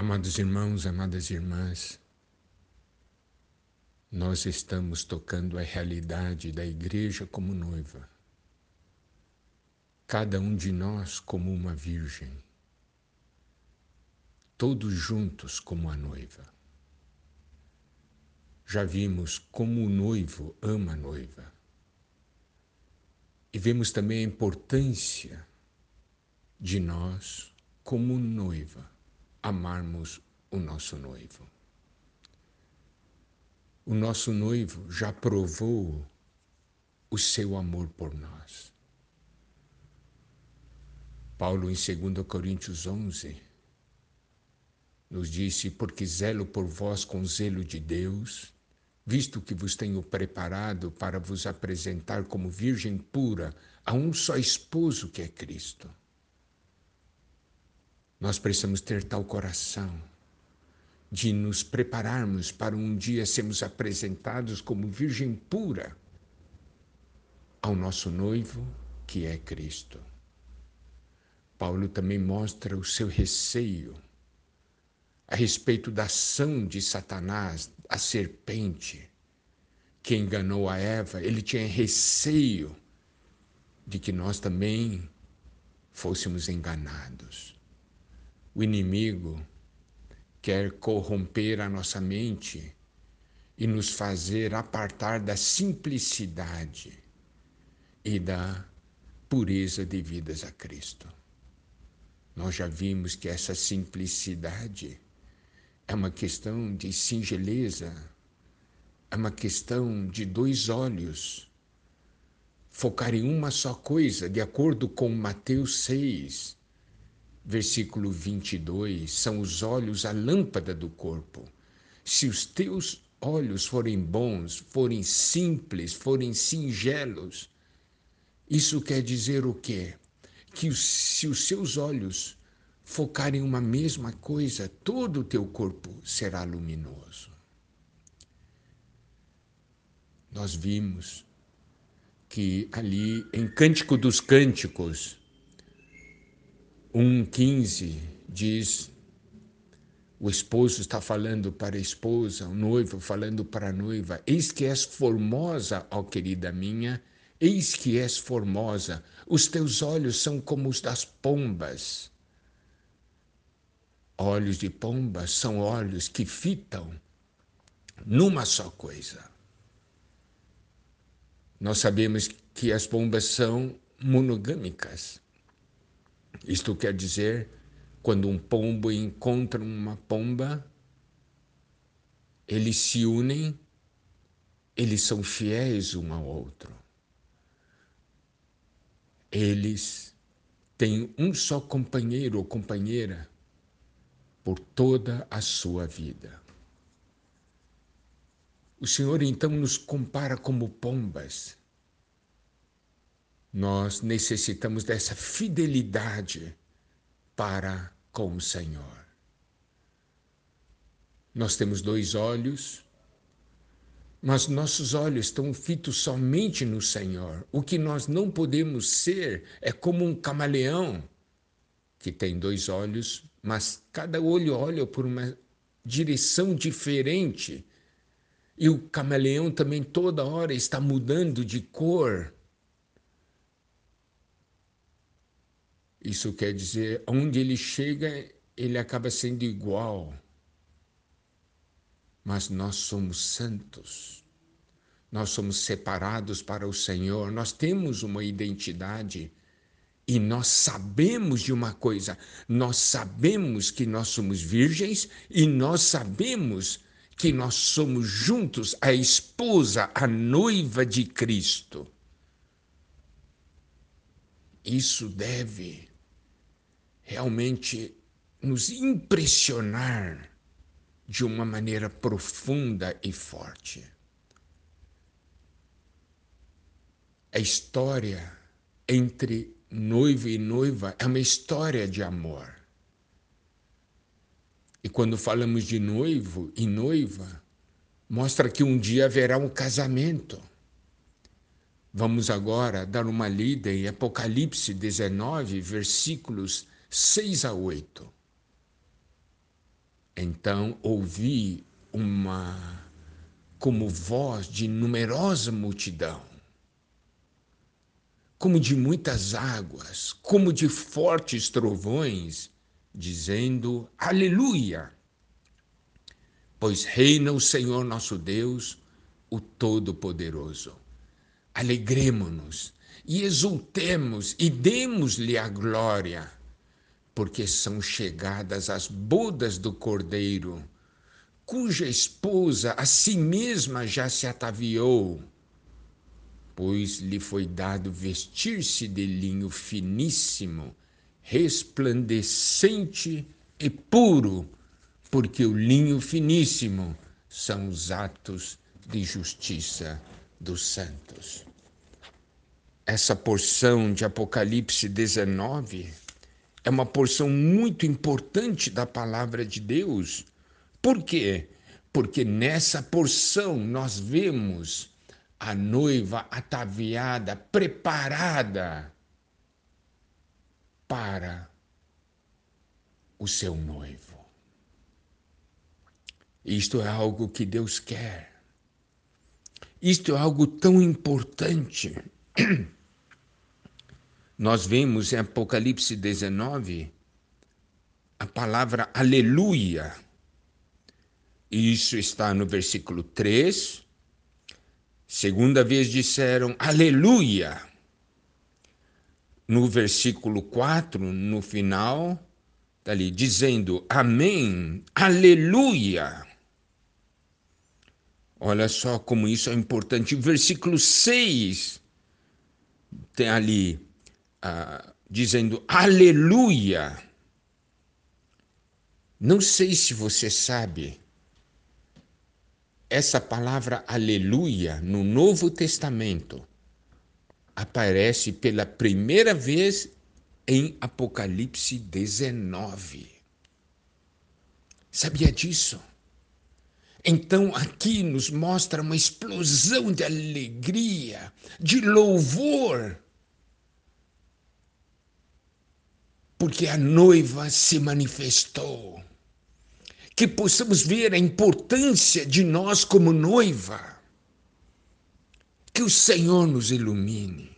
Amados irmãos, amadas irmãs, nós estamos tocando a realidade da igreja como noiva. Cada um de nós como uma virgem. Todos juntos como a noiva. Já vimos como o noivo ama a noiva. E vemos também a importância de nós, como noiva, amarmos o nosso noivo. O nosso noivo já provou o seu amor por nós. Paulo, em 2 Coríntios 11, nos disse: Porque zelo por vós com zelo de Deus, visto que vos tenho preparado para vos apresentar como virgem pura a um só esposo que é Cristo. Nós precisamos ter tal coração de nos prepararmos para um dia sermos apresentados como virgem pura ao nosso noivo, que é Cristo. Paulo também mostra o seu receio a respeito da ação de Satanás, a serpente que enganou a Eva. Ele tinha receio de que nós também fôssemos enganados. O inimigo quer corromper a nossa mente e nos fazer apartar da simplicidade e da pureza devidas a Cristo. Nós já vimos que essa simplicidade é uma questão de singeleza, é uma questão de dois olhos. Focar em uma só coisa, de acordo com Mateus 6, versículo 22, são os olhos a lâmpada do corpo. Se os teus olhos forem bons, forem simples, forem singelos, isso quer dizer o quê? Que se os seus olhos focarem uma mesma coisa, todo o teu corpo será luminoso. Nós vimos que ali em Cântico dos Cânticos, 1,15 diz: o esposo está falando para a esposa, o noivo falando para a noiva: Eis que és formosa, ó querida minha, eis que és formosa, os teus olhos são como os das pombas. Olhos de pomba são olhos que fitam numa só coisa. Nós sabemos que as pombas são monogâmicas. Isto quer dizer, quando um pombo encontra uma pomba, eles se unem, eles são fiéis um ao outro. Eles têm um só companheiro ou companheira por toda a sua vida. O Senhor então nos compara como pombas nós necessitamos dessa fidelidade para com o Senhor. Nós temos dois olhos, mas nossos olhos estão fitos somente no Senhor. O que nós não podemos ser é como um camaleão que tem dois olhos, mas cada olho olha por uma direção diferente. E o camaleão também toda hora está mudando de cor. Isso quer dizer, onde ele chega, ele acaba sendo igual. Mas nós somos santos. Nós somos separados para o Senhor. Nós temos uma identidade. E nós sabemos de uma coisa: nós sabemos que nós somos virgens e nós sabemos que nós somos juntos a esposa, a noiva de Cristo. Isso deve realmente nos impressionar de uma maneira profunda e forte. A história entre noivo e noiva é uma história de amor. E quando falamos de noivo e noiva, mostra que um dia haverá um casamento. Vamos agora dar uma lida em Apocalipse 19, versículos 6 a 8. Então ouvi uma como voz de numerosa multidão, como de muitas águas, como de fortes trovões, dizendo: Aleluia! Pois reina o Senhor nosso Deus, o Todo-Poderoso. Alegremo-nos e exultemos e demos-lhe a glória, porque são chegadas as bodas do Cordeiro cuja esposa a si mesma já se ataviou, pois lhe foi dado vestir-se de linho finíssimo, resplandecente e puro, porque o linho finíssimo são os atos de justiça dos santos. Essa porção de Apocalipse 19 é uma porção muito importante da palavra de Deus por quê? Porque nessa porção nós vemos a noiva ataviada, preparada para o seu noivo. Isto é algo que Deus quer. Isto é algo tão importante. Nós vemos em Apocalipse 19 a palavra aleluia isso está no versículo 3. Segunda vez disseram aleluia. No versículo 4, no final, está ali dizendo amém, aleluia. Olha só como isso é importante. O versículo 6 tem ali uh, dizendo aleluia. Não sei se você sabe, essa palavra aleluia no Novo Testamento aparece pela primeira vez em Apocalipse 19. Sabia disso? Então aqui nos mostra uma explosão de alegria, de louvor, porque a noiva se manifestou que possamos ver a importância de nós como noiva. Que o Senhor nos ilumine.